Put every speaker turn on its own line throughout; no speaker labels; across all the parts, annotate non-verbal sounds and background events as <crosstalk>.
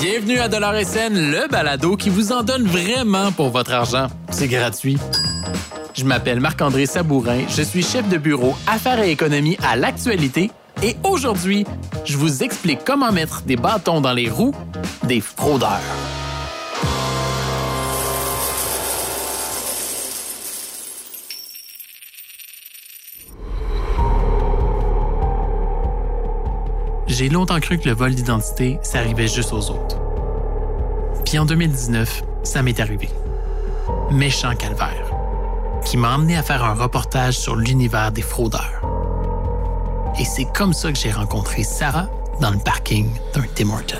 Bienvenue à Dollar SN, le balado qui vous en donne vraiment pour votre argent. C'est gratuit. Je m'appelle Marc-André Sabourin, je suis chef de bureau Affaires et économie à l'actualité et aujourd'hui, je vous explique comment mettre des bâtons dans les roues des fraudeurs. J'ai longtemps cru que le vol d'identité, ça arrivait juste aux autres. Puis en 2019, ça m'est arrivé. Méchant calvaire, qui m'a emmené à faire un reportage sur l'univers des fraudeurs. Et c'est comme ça que j'ai rencontré Sarah dans le parking d'un Tim Horton.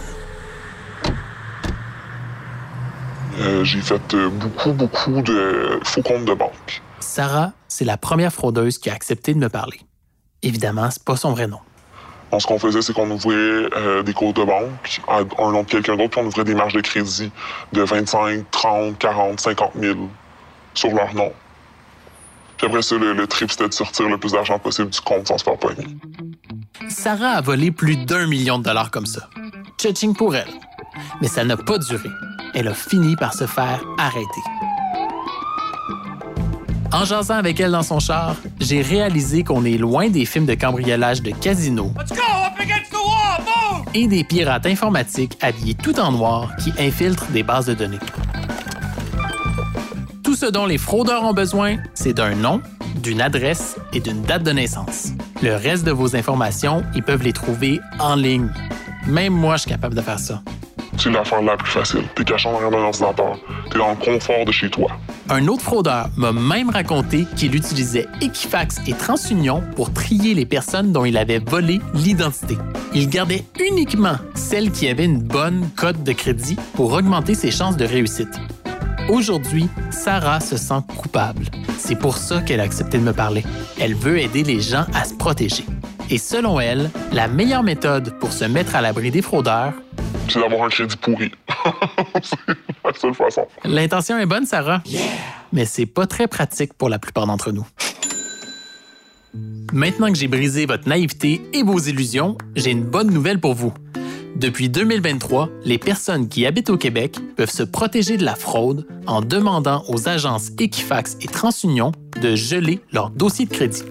Euh, j'ai fait euh, beaucoup, beaucoup de faux comptes de banque.
Sarah, c'est la première fraudeuse qui a accepté de me parler. Évidemment, c'est pas son vrai nom.
Donc, ce qu'on faisait, c'est qu'on ouvrait euh, des comptes de banque à un nom de quelqu'un d'autre, puis on ouvrait des marges de crédit de 25, 30, 40, 50 000 sur leur nom. Puis après ça, le, trip, c'était de sortir le plus d'argent possible du compte sans se faire pogner.
Sarah a volé plus d'un million de dollars comme ça. Tching pour elle. Mais ça n'a pas duré. Elle a fini par se faire arrêter. En jasant avec elle dans son char, j'ai réalisé qu'on est loin des films de cambriolage de casino et des pirates informatiques habillés tout en noir qui infiltrent des bases de données. Tout ce dont les fraudeurs ont besoin, c'est d'un nom, d'une adresse et d'une date de naissance. Le reste de vos informations, ils peuvent les trouver en ligne. Même moi, je suis capable de faire ça.
C'est l'affaire la plus facile. T'es caché en arrière d'un ordinateur. T'es dans le confort de chez toi.
Un autre fraudeur m'a même raconté qu'il utilisait Equifax et TransUnion pour trier les personnes dont il avait volé l'identité. Il gardait uniquement celles qui avaient une bonne cote de crédit pour augmenter ses chances de réussite. Aujourd'hui, Sarah se sent coupable. C'est pour ça qu'elle a accepté de me parler. Elle veut aider les gens à se protéger. Et selon elle, la meilleure méthode pour se mettre à l'abri des fraudeurs,
C'est d'avoir un crédit pourri. <laughs> c'est <laughs> la seule façon.
L'intention est bonne, Sarah. Mais c'est pas très pratique pour la plupart d'entre nous. Maintenant que j'ai brisé votre naïveté et vos illusions, j'ai une bonne nouvelle pour vous. Depuis 2023, les personnes qui habitent au Québec peuvent se protéger de la fraude en demandant aux agences Equifax et TransUnion de geler leur dossier de crédit.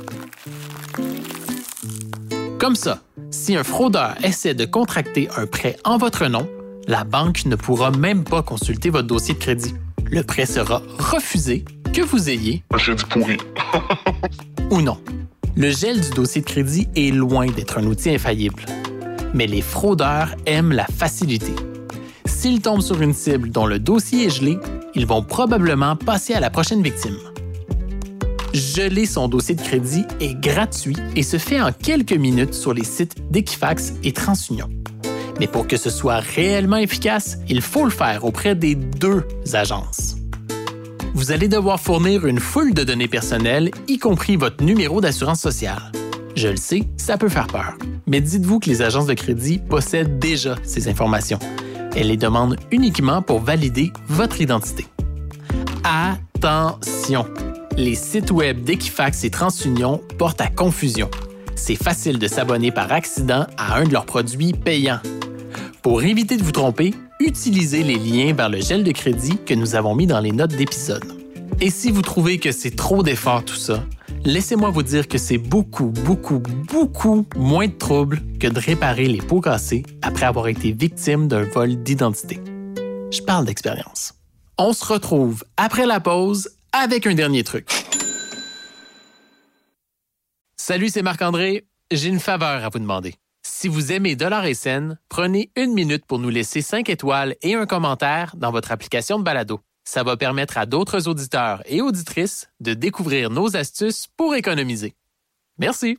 Comme ça, si un fraudeur essaie de contracter un prêt en votre nom, la banque ne pourra même pas consulter votre dossier de crédit. Le prêt sera refusé, que vous ayez
Un crédit pourri. <laughs>
ou non. Le gel du dossier de crédit est loin d'être un outil infaillible. Mais les fraudeurs aiment la facilité. S'ils tombent sur une cible dont le dossier est gelé, ils vont probablement passer à la prochaine victime. Geler son dossier de crédit est gratuit et se fait en quelques minutes sur les sites d'Equifax et TransUnion. Mais pour que ce soit réellement efficace, il faut le faire auprès des deux agences. Vous allez devoir fournir une foule de données personnelles, y compris votre numéro d'assurance sociale. Je le sais, ça peut faire peur. Mais dites-vous que les agences de crédit possèdent déjà ces informations. Elles les demandent uniquement pour valider votre identité. Attention! Les sites web d'Equifax et TransUnion portent à confusion. C'est facile de s'abonner par accident à un de leurs produits payants. Pour éviter de vous tromper, utilisez les liens vers le gel de crédit que nous avons mis dans les notes d'épisode. Et si vous trouvez que c'est trop d'efforts tout ça, laissez-moi vous dire que c'est beaucoup, beaucoup, beaucoup moins de trouble que de réparer les pots cassés après avoir été victime d'un vol d'identité. Je parle d'expérience. On se retrouve après la pause avec un dernier truc. Salut, c'est Marc-André. J'ai une faveur à vous demander. Si vous aimez Dollar et Scène, prenez une minute pour nous laisser 5 étoiles et un commentaire dans votre application de balado. Ça va permettre à d'autres auditeurs et auditrices de découvrir nos astuces pour économiser. Merci.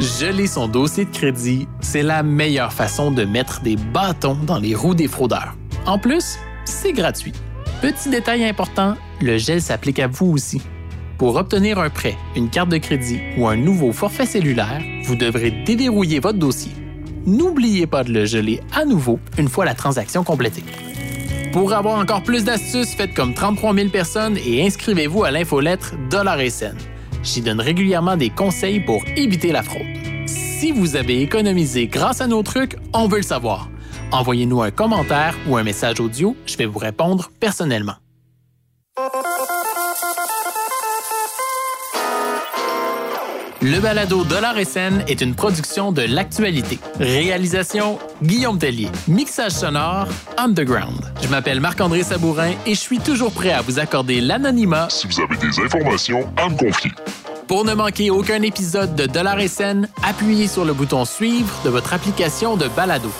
Geler son dossier de crédit, c'est la meilleure façon de mettre des bâtons dans les roues des fraudeurs. En plus, c'est gratuit. Petit détail important, le gel s'applique à vous aussi. Pour obtenir un prêt, une carte de crédit ou un nouveau forfait cellulaire, vous devrez déverrouiller votre dossier. N'oubliez pas de le geler à nouveau une fois la transaction complétée. Pour avoir encore plus d'astuces, faites comme 33 000 personnes et inscrivez-vous à l'infolettre Dollar et Scène. J'y donne régulièrement des conseils pour éviter la fraude. Si vous avez économisé grâce à nos trucs, on veut le savoir. Envoyez-nous un commentaire ou un message audio, je vais vous répondre personnellement. Le balado Dollar et scène est une production de l'actualité. Réalisation Guillaume Tellier. Mixage sonore Underground. Je m'appelle Marc-André Sabourin et je suis toujours prêt à vous accorder l'anonymat
Si vous avez des informations à me confier.
pour ne manquer aucun épisode de Dollar et scène. Appuyez sur le bouton suivre de votre application de balado.